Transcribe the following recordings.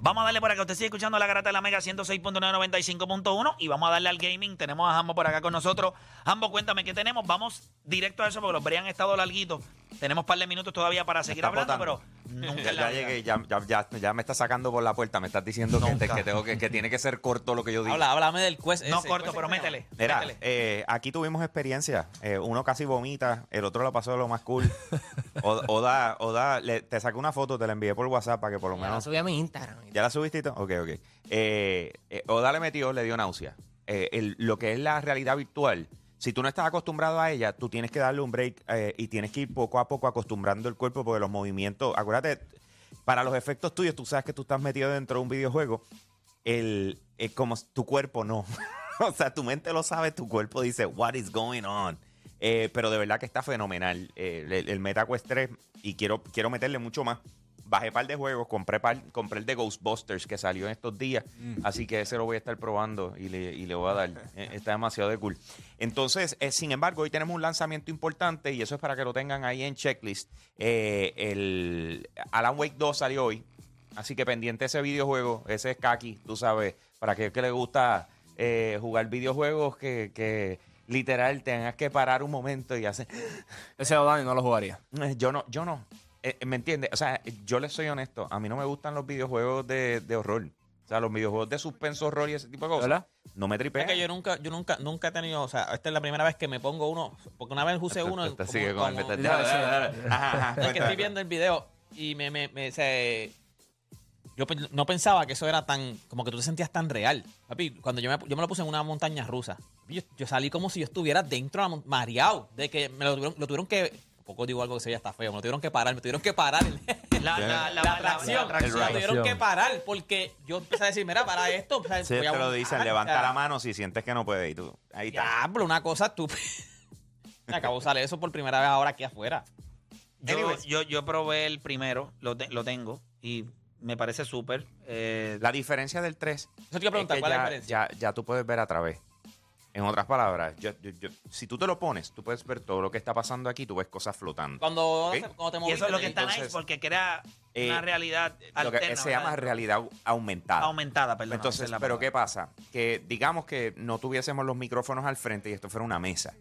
Vamos a darle por acá. Usted sigue escuchando la garata de la Mega 106.995.1 y vamos a darle al gaming. Tenemos a Jambo por acá con nosotros. Jambo, cuéntame qué tenemos. Vamos directo a eso porque los Brian han estado larguitos. Tenemos un par de minutos todavía para seguir hablando, botando. pero nunca Ya, ya llegué, ya, ya, ya, ya me está sacando por la puerta, me estás diciendo que, tengo que, que tiene que ser corto lo que yo digo. Habla, háblame del quest. No ese, corto, quest pero métele. Mira, métele. eh, aquí tuvimos experiencia. Eh, uno casi vomita, el otro lo pasó de lo más cool. O- Oda, Oda, le- te saqué una foto, te la envié por WhatsApp para que por lo Ya la menos. subí a mi Instagram. ¿Ya la subiste? Ok, ok. Eh, eh, Oda le metió, le dio náusea. Eh, el- lo que es la realidad virtual, si tú no estás acostumbrado a ella, tú tienes que darle un break eh, y tienes que ir poco a poco acostumbrando el cuerpo porque los movimientos, acuérdate, para los efectos tuyos, tú sabes que tú estás metido dentro de un videojuego, el, eh, como tu cuerpo no. o sea, tu mente lo sabe, tu cuerpo dice, what is going on? Eh, pero de verdad que está fenomenal eh, el, el MetaQuest 3 y quiero, quiero meterle mucho más. Bajé par de juegos, compré, par- compré el de Ghostbusters que salió en estos días, así que ese lo voy a estar probando y le, y le voy a dar. Eh, está demasiado de cool. Entonces, eh, sin embargo, hoy tenemos un lanzamiento importante y eso es para que lo tengan ahí en checklist. Eh, el Alan Wake 2 salió hoy, así que pendiente ese videojuego, ese es Kaki, tú sabes, para aquel que le gusta eh, jugar videojuegos que, que literal tengas que parar un momento y hacer... Ese no lo jugaría. Yo no, yo no. Eh, ¿Me entiendes? O sea, yo les soy honesto. A mí no me gustan los videojuegos de, de horror. O sea, los videojuegos de suspenso, horror y ese tipo de cosas. ¿Verdad? No me Es tripean. que yo nunca, yo nunca, nunca he tenido, o sea, esta es la primera vez que me pongo uno, porque una vez usé uno. como- con el Es que estoy viendo el video y me, me, me- se- yo no pensaba que eso era tan, como que tú te sentías tan real. Papi, cuando yo me, yo me lo puse en una montaña rusa, yo, yo salí como si yo estuviera dentro de la mareado, de que me lo tuvieron, lo tuvieron que, poco digo algo que se veía hasta feo, me lo tuvieron que parar, me tuvieron que parar La, la, la, la atracción, me tuvieron que parar porque yo empecé a decir, mira, para esto, o sea, Sí, voy a te lo dicen, o levanta sea, la mano si sientes que no puedes. Y tú, ahí está. Diablo, una cosa estúpida. Me acabo de usar eso por primera vez ahora aquí afuera. Yo, Anyways. yo, yo probé el primero, lo, te- lo tengo y me parece súper. Eh, La diferencia del 3 Eso te iba a preguntar, es que ¿cuál es la diferencia? ya, ya tú puedes ver a través. En otras palabras, yo- yo- yo- si tú te lo pones, tú puedes ver todo lo que está pasando aquí, tú ves cosas flotando. Cuando, cuando te y moviste, eso es lo que está entonces, nice porque crea eh, una realidad Lo que alterna. se llama realidad aumentada. aumentada, perdón. Entonces, pero ¿qué pasa? Que digamos que no tuviésemos los micrófonos al frente y esto fuera una mesa.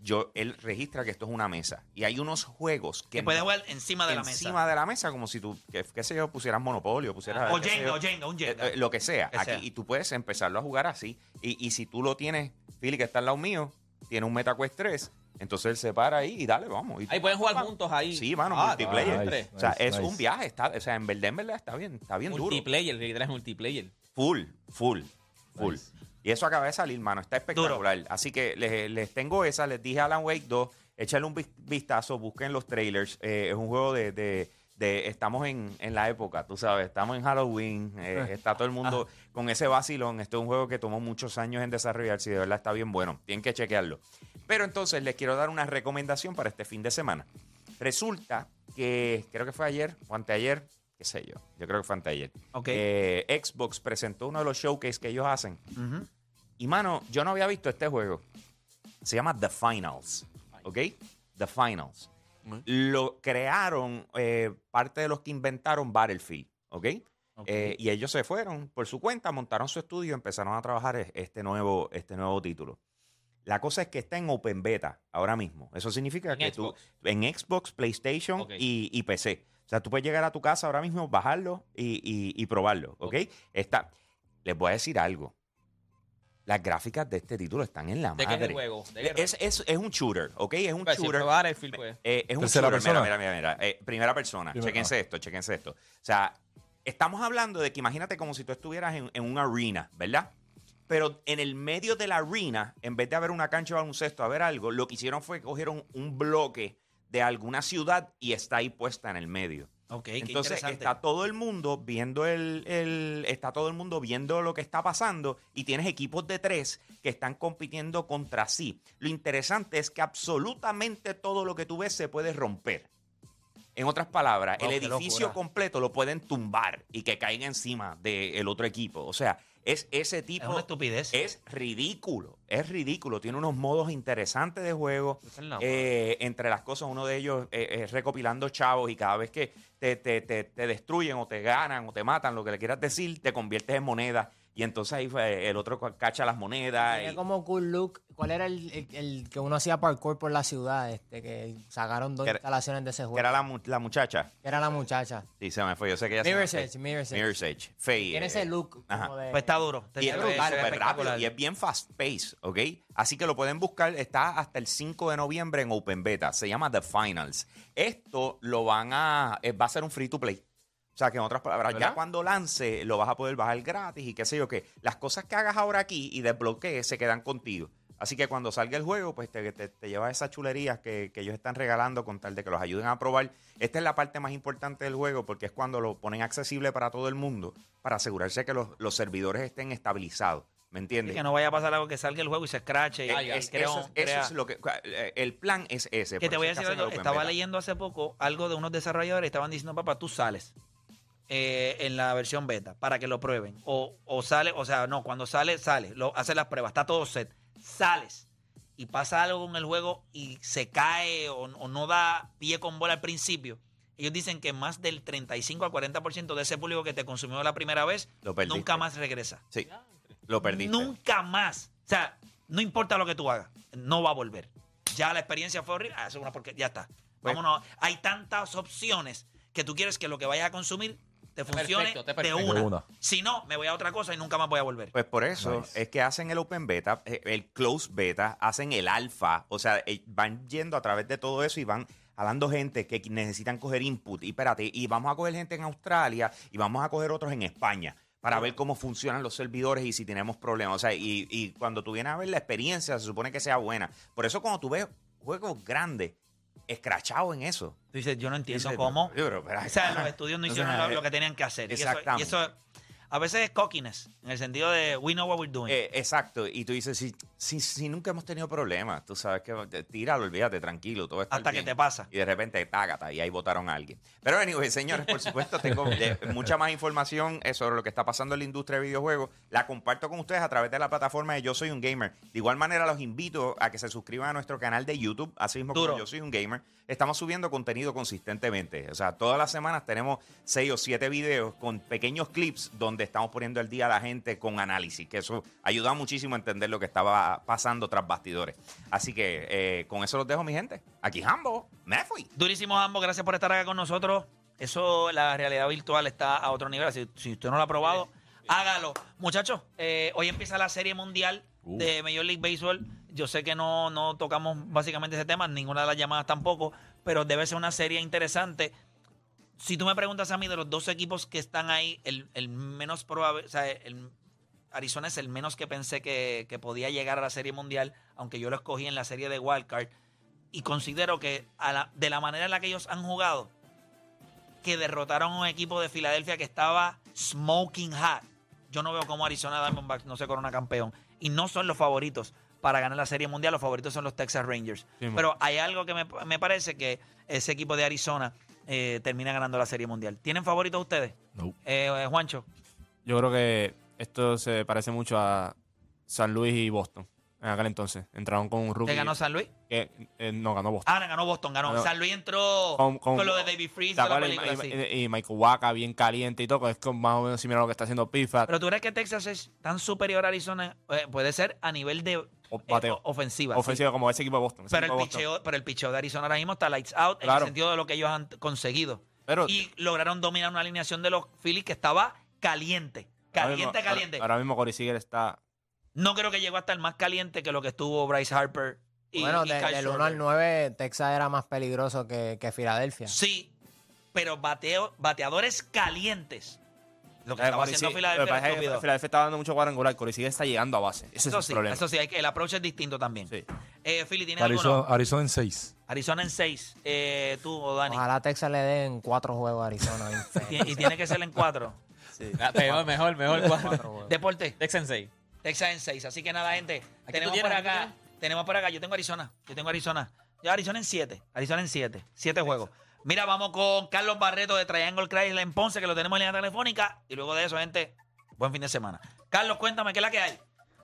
Yo, él registra que esto es una mesa. Y hay unos juegos que Que puedes jugar encima de la mesa. encima de la mesa, como si tú, que, qué sé yo, pusieras Monopolio, pusieras... O qué sé Jenga, o Jenga, un Jenga. eh, eh, lo que sea. Que aquí, sea. Y tú puedes empezarlo a jugar así. Y, y si tú lo tienes, Philly, que está al lado mío, tiene un MetaQuest 3, entonces él se para ahí y dale, vamos. Y Ahí pueden jugar juntos ahí. Sí, mano, Ah, multiplayer. nice, o sea, nice, es un viaje, está, o sea, en verdad, en verdad está bien, está bien duro. Multiplayer, el que traes multiplayer. Full, full, full. Nice. Y eso acaba de salir, mano. Está espectacular. Así que les, les tengo esa. Les dije a Alan Wake 2. Échale un vis- vistazo, busquen los trailers. Eh, es un juego de. de- de- estamos en, en la época, tú sabes. Estamos en Halloween. eh, está todo el mundo con ese vacilón. Este es un juego que tomó muchos años en desarrollarse y de verdad está bien bueno. Tienen que chequearlo. Pero entonces les quiero dar una recomendación para este fin de semana. Resulta que creo que fue ayer o anteayer, qué sé yo. Yo creo que fue anteayer. Ok. Eh, Xbox presentó uno de los showcase que ellos hacen. Y mano, yo no había visto este juego. Se llama The Finals. ¿Ok? The Finals. Lo crearon eh, parte de los que inventaron Battlefield. ¿Ok? Eh, y ellos se fueron por su cuenta, montaron su estudio y empezaron a trabajar es- este nuevo, este nuevo título. La cosa es que está en Open Beta ahora mismo. Eso significa que Xbox. tú en Xbox, PlayStation y PC. O sea, tú puedes llegar a tu casa ahora mismo, bajarlo y, y- y probarlo. ¿Ok? Está. Les voy a decir algo. Las gráficas de este título están en la ¿De madre. juego? Es, es- es un shooter, ¿ok? Es un Pues, si shooter. Battlefield, pues. Eh, es un ¿Tercera shooter. persona? Mira, mira, mira. mira. Eh, primera persona. Primera- Chequense esto, chequense esto. O sea, estamos hablando de que imagínate como si tú estuvieras en, en una arena, ¿verdad? pero en el medio de la arena, en vez de haber una cancha de baloncesto, a ver algo, lo que hicieron fue que cogieron un bloque de alguna ciudad y está ahí puesta en el medio. Ok, Entonces está todo el mundo viendo el, el- está todo el mundo viendo lo que está pasando y tienes equipos de tres que están compitiendo contra sí. Lo interesante es que absolutamente todo lo que tú ves se puede romper. En otras palabras, Wow, el qué edificio locura. completo lo pueden tumbar y que caiga encima del otro equipo. O sea, es ese tipo. Es una estupidez. Es ridículo, es ridículo. Tiene unos modos interesantes de juego. Es Eh, entre las cosas, uno de ellos eh, es recopilando chavos y cada vez que te, te- te- te destruyen o te ganan o te matan, lo que le quieras decir, te conviertes en moneda. Y entonces ahí fue, el otro cacha las monedas. Tiene y- como cool look. ¿Cuál era el, el- el que uno hacía parkour por la ciudad? Este, que sacaron dos Que era- instalaciones de ese que juego. era la, mu- la muchacha. Que era la muchacha. Sí, se me fue. Yo sé que ella se llama Mirror's. Edge, Mirror's Edge. Mirror's Edge. Faye, Tiene eh, ese look ajá. como de... Pues está duro. Y es brutal, súper rápido y es bien fast pace, ¿ok? Así que lo pueden buscar, está hasta el 5 de noviembre en Open Beta, se llama The Finals. Esto lo van a, eh, va a ser un free to play. O sea, que en otras palabras, ya cuando lance lo vas a poder bajar gratis y qué sé yo qué. Las cosas que hagas ahora aquí y desbloquees se quedan contigo. Así que cuando salga el juego, pues te, te, te llevas esas chulerías que, que ellos están regalando con tal de que los ayuden a probar. Esta es la parte más importante del juego porque es cuando lo ponen accesible para todo el mundo para asegurarse que los, los servidores estén estabilizados. ¿Me Y entiendes? que no vaya a pasar algo que salga el juego y se escrache. y- Eh, y es- crea eso, es- eso crea- es lo que. eh, El plan es ese. Que te voy a decir algo. Estaba leyendo hace poco algo de unos desarrolladores. Estaban diciendo, papá, tú sales eh, en la versión beta para que lo prueben. O, o sale, o sea, no, cuando sale, sale. Lo, hace las pruebas, está todo set. Sales y pasa algo con el juego y se cae o, o no da pie con bola al principio. Ellos dicen que más del 35 al 40% de ese público que te consumió la primera vez Lo nunca más regresa. Sí, lo perdiste. Nunca más. O sea, no importa lo que tú hagas, no va a volver. Ya la experiencia fue horrible. Ah, eso es una porque ya está. Vámonos. Hay tantas opciones que tú quieres que lo que vayas a consumir te funcione perfecto, de una. De una. Si no, me voy a otra cosa y nunca más voy a volver. Pues por eso Nice. es que hacen el Open Beta, eh, el Close Beta, hacen el Alpha. O sea, eh, van yendo a través de todo eso y van jalando gente que necesitan coger input. Y espérate, y vamos a coger gente en Australia y vamos a coger otros en España para ver cómo funcionan los servidores y si tenemos problemas. O sea, y, y cuando tú vienes a ver la experiencia, se supone que sea buena. Por eso cuando tú ves juegos grandes, escrachados en eso. Tú dices, yo no entiendo Dices, cómo. pero, pero, O sea, los estudios no hicieron sea, lo, lo eh, que tenían que hacer. Y eso, y exactamente. eso a veces es cockiness, en el sentido de we know what we're doing. Eh, exacto, y tú dices, si, si, si nunca hemos tenido problemas, tú sabes que eh, tíralo, olvídate, tranquilo, todo estar hasta que te pasa. Y de repente, tágata, y ahí votaron a alguien. Pero, anyway, señores, por supuesto, tengo eh, mucha más información eh, sobre lo que está pasando en la industria de videojuegos. La comparto con ustedes a través de la plataforma de Yo Soy un Gamer. De igual manera, los invito a que se suscriban a nuestro canal de YouTube, así mismo Duro. como Yo Soy un Gamer. Estamos subiendo contenido consistentemente. O sea, todas las semanas tenemos seis o siete videos con pequeños clips donde estamos poniendo al día a la gente con análisis, que eso ayuda muchísimo a entender lo que estaba pasando tras bastidores. Así que eh, con eso los dejo, mi gente. Aquí Jambo, me fui. Durísimo ambos, gracias por estar acá con nosotros. Eso, la realidad virtual está a otro nivel. Si, si usted no lo ha probado, hágalo. Muchachos, eh, hoy empieza la serie mundial de Major League Baseball. Yo sé que no, no tocamos básicamente ese tema, ninguna de las llamadas tampoco, pero debe ser una serie interesante. Si tú me preguntas a mí de los dos equipos que están ahí, el, el menos probable, o sea, el, Arizona es el menos que pensé que, que podía llegar a la serie mundial, aunque yo lo escogí en la serie de Wildcard. Y considero que a la- de la manera en la que ellos han jugado, que derrotaron a un equipo de Filadelfia que estaba smoking hot. Yo no veo cómo Arizona Diamondbacks no se corona campeón. Y no son los favoritos para ganar la Serie Mundial. Los favoritos son los Texas Rangers. Sí. Pero hay algo que me, me parece que ese equipo de Arizona eh, termina ganando la Serie Mundial. ¿Tienen favoritos ustedes? No. Eh, eh, Juancho. Yo creo que esto se parece mucho a San Luis y Boston. En aquel entonces. Entraron con un rookie. ¿Qué ganó San Luis? que, eh, no, ganó Boston. Ah, ganó Boston, ganó. San Luis entró con, Con- con- lo de David Freeze ¿Te de la acuerdas? película. Y, sí. y- y Michael Waka bien caliente y todo. Es más o menos similar a lo que está haciendo Pifa. Pero tú crees que Texas es tan superior a Arizona, Eh, puede ser a nivel de O- eh, ofensiva. sí. Ofensivo como ese equipo de Boston. Pero el, Boston. picheo, pero el picheo de Arizona ahora mismo está lights out en el sentido de lo que ellos han conseguido. Pero Y lograron dominar una alineación de los Phillies que estaba caliente. Ahora mismo- Caliente, ahora- caliente. Ahora, mismo Corey Seager está. No creo que llegó a estar más caliente que lo que estuvo Bryce Harper y, bueno, y de- del 1 Schwarber. al 9, Texas era más peligroso que, que Filadelfia. Sí, pero bateo, bateadores calientes. Lo que Eh, estaba haciendo sí- Filadelfia es que. Filadelfia está dando mucho cuadrangular. Corey sigue está llegando a base. Ese Eso es sí, el problema. eso sí, hay que, el approach es distinto también. Sí. Eh, Philly, ¿tienes Arizona, alguno? Arizona en 6. Arizona en 6. Eh, tú o Dani. Ojalá Texas le den cuatro juegos a Arizona. Y tiene que ser en 4. Ah, Mejor, mejor, mejor. Cuatro. Deporte. Texan 6. Texas en 6. Así que nada, gente. Tenemos tienes, por acá. Tenemos por acá. Yo tengo Arizona. Yo tengo Arizona. Yo Arizona en 7. Arizona en 7. 7 juegos. Mira, vamos con Carlos Barreto de Triangle Chrysler en Ponce, que lo tenemos en línea telefónica. Y luego de eso, gente, buen fin de semana. Carlos, cuéntame, ¿qué es la que hay?